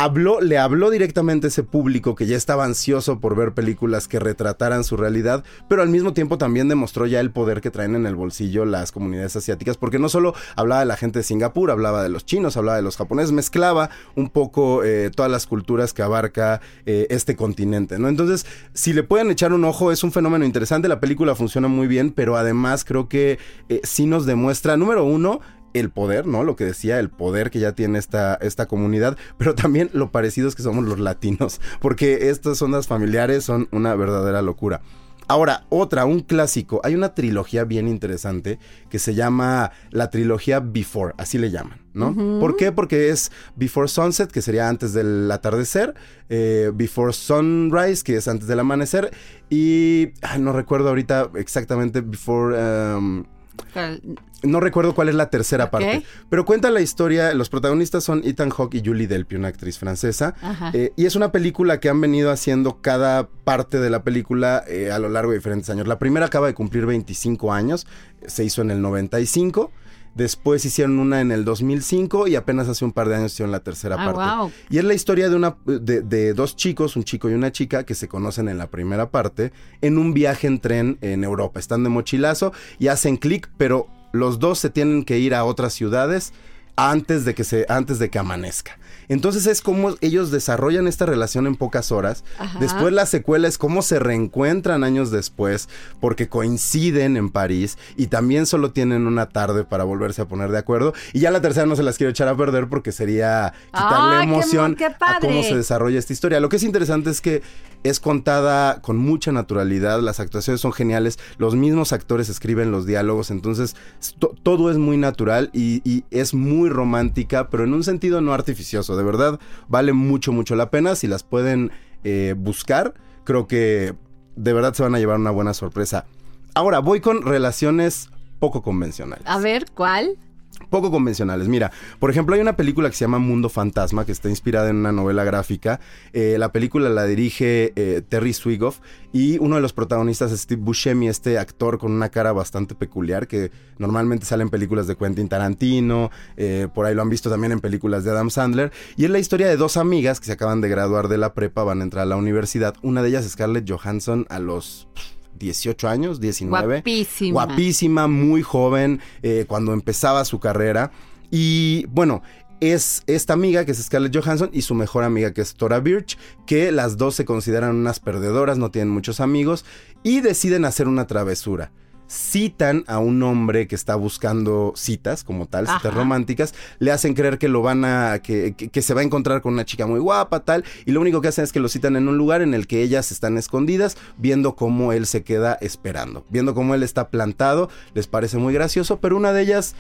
[SPEAKER 10] habló, le habló directamente a ese público que ya estaba ansioso por ver películas que retrataran su realidad, pero al mismo tiempo también demostró ya el poder que traen en el bolsillo las comunidades asiáticas, porque no solo hablaba de la gente de Singapur, hablaba de los chinos, hablaba de los japoneses, mezclaba un poco eh, todas las culturas que abarca eh, este continente, ¿no? Entonces, si le pueden echar un ojo, es un fenómeno interesante, la película funciona muy bien, pero además creo que eh, sí nos demuestra, número uno, el poder, ¿no? Lo que decía, el poder que ya tiene esta, esta comunidad, pero también lo parecidos que somos los latinos, porque estas ondas familiares son una verdadera locura. Ahora, otra, un clásico. Hay una trilogía bien interesante que se llama la trilogía Before, así le llaman, ¿no? ¿Por qué? Porque es Before Sunset, que sería antes del atardecer, eh, Before Sunrise, que es antes del amanecer, y ay, no recuerdo ahorita exactamente Before... um, no recuerdo cuál es la tercera parte. Pero cuenta la historia. Los protagonistas son Ethan Hawke y Julie Delpy, una actriz francesa. Eh, y es una película que han venido haciendo cada parte de la película eh, a lo largo de diferentes años. La primera acaba de cumplir 25 años. Se hizo en el 95. Después hicieron una en el 2005 y apenas hace un par de años hicieron la tercera
[SPEAKER 2] Ah,
[SPEAKER 10] parte.
[SPEAKER 2] guau.
[SPEAKER 10] Y es la historia de, una, de, de dos chicos, un chico y una chica, que se conocen en la primera parte en un viaje en tren en Europa. Están de mochilazo y hacen clic, pero los dos se tienen que ir a otras ciudades antes de que se antes de que amanezca. Entonces es como ellos desarrollan esta relación en pocas horas.
[SPEAKER 11] Ajá.
[SPEAKER 10] Después la secuela es cómo se reencuentran años después porque coinciden en París y también solo tienen una tarde para volverse a poner de acuerdo. Y ya la tercera no se las quiero echar a perder porque sería quitarle
[SPEAKER 2] ¡Ay, qué mo-
[SPEAKER 10] emoción
[SPEAKER 2] qué
[SPEAKER 10] a cómo se desarrolla esta historia. Lo que es interesante es que es contada con mucha naturalidad, las actuaciones son geniales, los mismos actores escriben los diálogos, entonces to- todo es muy natural y, y es muy romántica, pero en un sentido no artificioso, de verdad vale mucho, mucho la pena, si las pueden eh, buscar, creo que de verdad se van a llevar una buena sorpresa. Ahora, voy con relaciones poco convencionales.
[SPEAKER 2] A ver, ¿cuál?
[SPEAKER 10] Poco convencionales. Mira, por ejemplo, hay una película que se llama Mundo Fantasma, que está inspirada en una novela gráfica. Eh, la película la dirige eh, Terry Swigoff y uno de los protagonistas es Steve Buscemi, este actor con una cara bastante peculiar que normalmente sale en películas de Quentin Tarantino, eh, por ahí lo han visto también en películas de Adam Sandler. Y es la historia de dos amigas que se acaban de graduar de la prepa, van a entrar a la universidad. Una de ellas Scarlett Johansson a los 18 años, 19.
[SPEAKER 2] Guapísima.
[SPEAKER 10] Guapísima, muy joven, eh, cuando empezaba su carrera. Y bueno, es esta amiga que es Scarlett Johansson y su mejor amiga que es Tora Birch, que las dos se consideran unas perdedoras, no tienen muchos amigos y deciden hacer una travesura citan a un hombre que está buscando citas como tal, citas románticas, le hacen creer que lo van a, que, que- que se va a encontrar con una chica muy guapa, tal, y lo único que hacen es que lo citan en un lugar en el que ellas están escondidas, viendo cómo él se queda esperando, viendo cómo él está plantado, les parece muy gracioso, pero una de ellas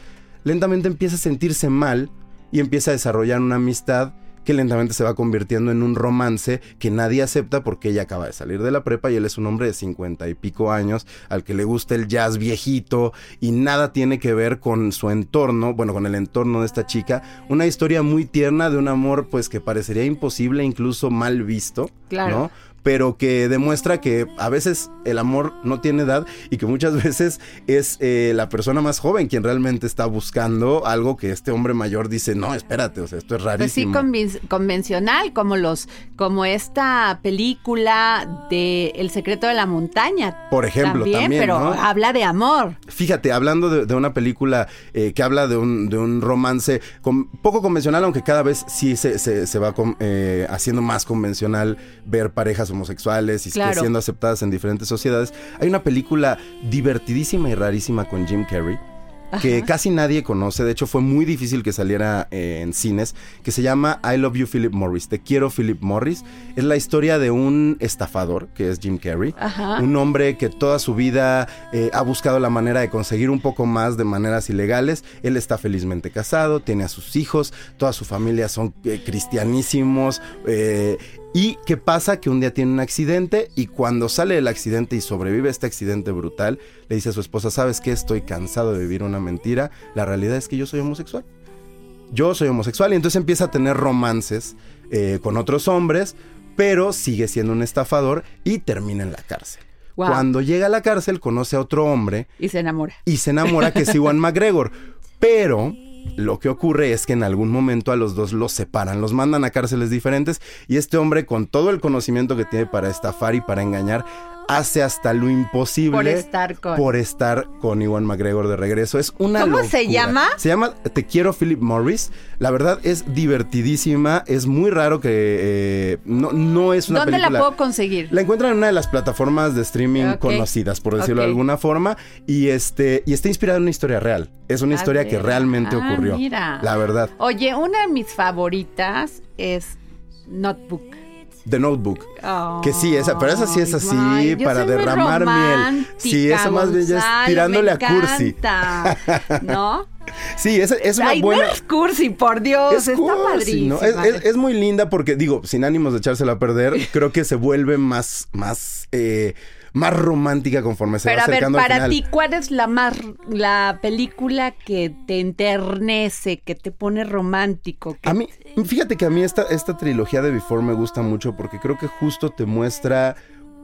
[SPEAKER 10] lentamente empieza a sentirse mal y empieza a desarrollar una amistad que lentamente se va convirtiendo en un romance que nadie acepta porque ella acaba de salir de la prepa y él es un hombre de cincuenta y pico años al que le gusta el jazz viejito y nada tiene que ver con su entorno, bueno, con el entorno de esta chica. Una historia muy tierna de un amor pues que parecería imposible, incluso mal visto,
[SPEAKER 2] Claro.
[SPEAKER 10] ¿no? Pero que demuestra que a veces el amor no tiene edad y que muchas veces es eh, la persona más joven quien realmente está buscando algo que este hombre mayor dice, no, espérate, o sea, esto es
[SPEAKER 2] Pues sí,
[SPEAKER 10] rarísimo.
[SPEAKER 2] conven- convencional, como los, como esta película de El secreto de la montaña.
[SPEAKER 10] Por ejemplo, también,
[SPEAKER 2] pero
[SPEAKER 10] ¿no?
[SPEAKER 2] habla de amor.
[SPEAKER 10] Fíjate, hablando de, de una película eh, que habla de un, de un romance con- poco convencional, aunque cada vez sí se, se- se va con- eh, haciendo más convencional ver parejas homosexuales y
[SPEAKER 2] Claro.
[SPEAKER 10] siendo aceptadas en diferentes sociedades. Hay una película divertidísima y rarísima con Jim Carrey. Que
[SPEAKER 2] Ajá.
[SPEAKER 10] casi nadie conoce, de hecho fue muy difícil que saliera eh, en cines, que se llama I Love You Philip Morris, Te quiero Philip Morris. Es la historia de un estafador, que es Jim Carrey,
[SPEAKER 2] Ajá.
[SPEAKER 10] un hombre que toda su vida eh, ha buscado la manera de conseguir un poco más de maneras ilegales. Él está felizmente casado, tiene a sus hijos, toda su familia son eh, cristianísimos. Y qué pasa que un día tiene un accidente y cuando sale del accidente y sobrevive a este accidente brutal, le dice a su esposa, ¿sabes qué? Estoy cansado de vivir una mentira. La realidad es que yo soy homosexual yo soy homosexual y entonces empieza a tener romances eh, con otros hombres, pero sigue siendo un estafador y termina en la cárcel.
[SPEAKER 2] Wow.
[SPEAKER 10] Cuando llega a la cárcel conoce a otro hombre
[SPEAKER 2] Y se enamora.
[SPEAKER 10] y se enamora que es Iwan McGregor, pero lo que ocurre es que en algún momento a los dos los separan, los mandan a cárceles diferentes y este hombre con todo el conocimiento que tiene para estafar y para engañar hace hasta lo imposible
[SPEAKER 2] Por estar con-
[SPEAKER 10] por estar con Iwan McGregor de regreso. Es una
[SPEAKER 2] ¿Cómo se llama?
[SPEAKER 10] Se llama Te quiero Philip Morris. La verdad es divertidísima. Es muy raro que eh, no, no es una
[SPEAKER 2] ¿Dónde la puedo conseguir?
[SPEAKER 10] La encuentran en una de las plataformas de streaming conocidas, por decirlo de alguna forma, y este y está inspirada en una historia real. Es una
[SPEAKER 2] A
[SPEAKER 10] historia que realmente
[SPEAKER 2] Ah,
[SPEAKER 10] ocurrió.
[SPEAKER 2] mira.
[SPEAKER 10] La verdad.
[SPEAKER 2] Oye, una de mis favoritas es Notebook.
[SPEAKER 10] The Notebook. que sí, esa, pero esa sí es así
[SPEAKER 2] yo
[SPEAKER 10] para derramar miel. Sí, esa más bien ya es tirándole a cursi.
[SPEAKER 2] ¿No?
[SPEAKER 10] Sí, es, es una
[SPEAKER 2] Ay,
[SPEAKER 10] buena.
[SPEAKER 2] no es cursi, por Dios,
[SPEAKER 10] Es
[SPEAKER 2] está
[SPEAKER 10] cursi,
[SPEAKER 2] padrísima.
[SPEAKER 10] ¿no? Es, es- es muy linda porque, digo, sin ánimos de echársela a perder, creo que se vuelve más, más, eh, más romántica conforme se
[SPEAKER 2] Pero
[SPEAKER 10] va
[SPEAKER 2] a ver,
[SPEAKER 10] acercando al
[SPEAKER 2] para
[SPEAKER 10] final.
[SPEAKER 2] ti, ¿cuál es la más la película que te enternece, que te pone romántico? que
[SPEAKER 10] A mí, fíjate que a mí esta, esta trilogía de Before me gusta mucho porque creo que justo te muestra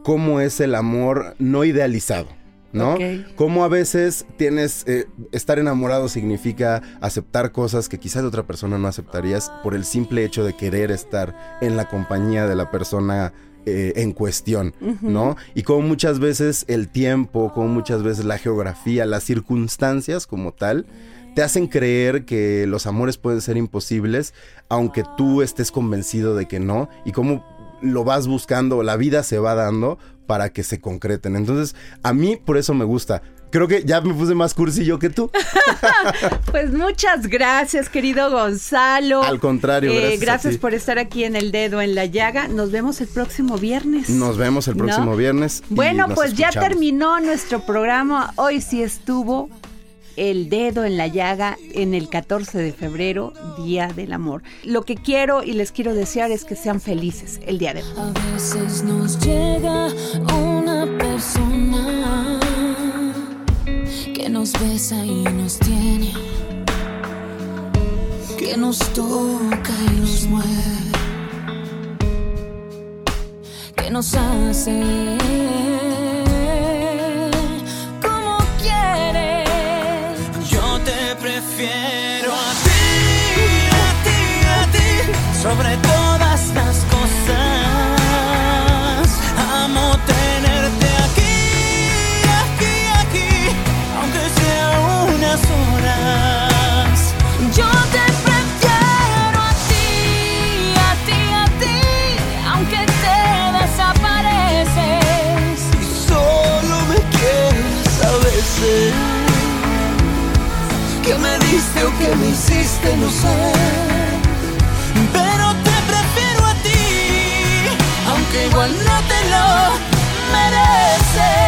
[SPEAKER 10] cómo es el amor no idealizado. ¿no?
[SPEAKER 2] Ok.
[SPEAKER 10] Cómo a veces tienes, eh, estar enamorado significa aceptar cosas que quizás de otra persona no aceptarías por el simple hecho de querer estar en la compañía de la persona eh, en cuestión. ¿no? Y como muchas veces el tiempo, como muchas veces la geografía, las circunstancias como tal, te hacen creer que los amores pueden ser imposibles, aunque tú estés convencido de que no, y cómo lo vas buscando, la vida se va dando para que se concreten. Entonces, a mí por eso me gusta. Creo que ya me puse más cursillo que tú.
[SPEAKER 2] Pues muchas gracias, querido Gonzalo.
[SPEAKER 10] Al contrario,
[SPEAKER 2] Eh,
[SPEAKER 10] gracias a
[SPEAKER 2] gracias
[SPEAKER 10] ti.
[SPEAKER 2] por estar aquí en El Dedo en la Llaga. Nos vemos el próximo viernes.
[SPEAKER 10] Nos vemos el
[SPEAKER 2] ¿No?
[SPEAKER 10] próximo viernes.
[SPEAKER 2] Bueno, pues ya terminó nuestro programa. Hoy sí estuvo el dedo en la llaga en el 14 de febrero, Día del Amor. Lo que quiero y les quiero desear es que sean felices el día de hoy.
[SPEAKER 1] A veces nos llega una persona que nos besa y nos tiene, que nos toca y nos mueve, que nos hace prefiero a ti, a ti, a ti, sobre todo. dijiste o que me hiciste, no sé. Pero te prefiero a ti, aunque igual no te lo mereces.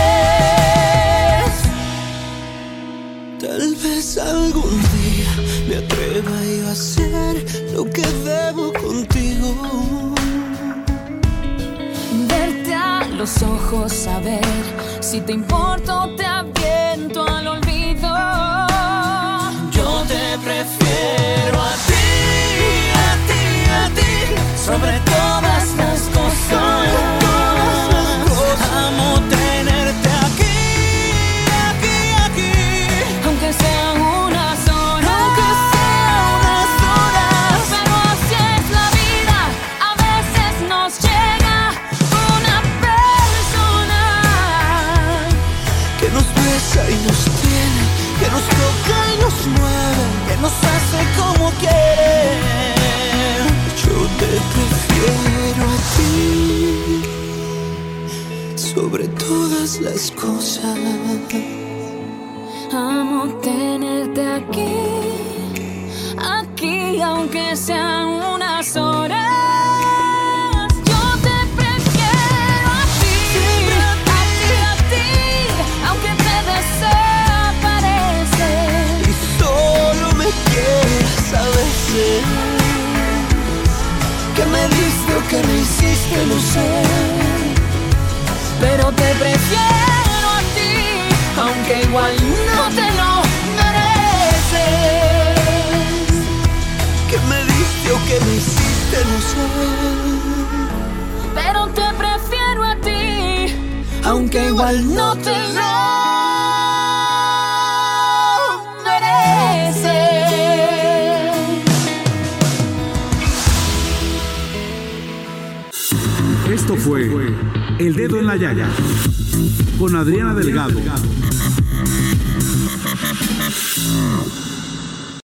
[SPEAKER 1] Tal vez algún día me atreva yo a hacer lo que debo contigo. Verte a los ojos, saber si te importo, te aviento al olvido prefiero a ti, a ti, a ti, sobre todas las cosas.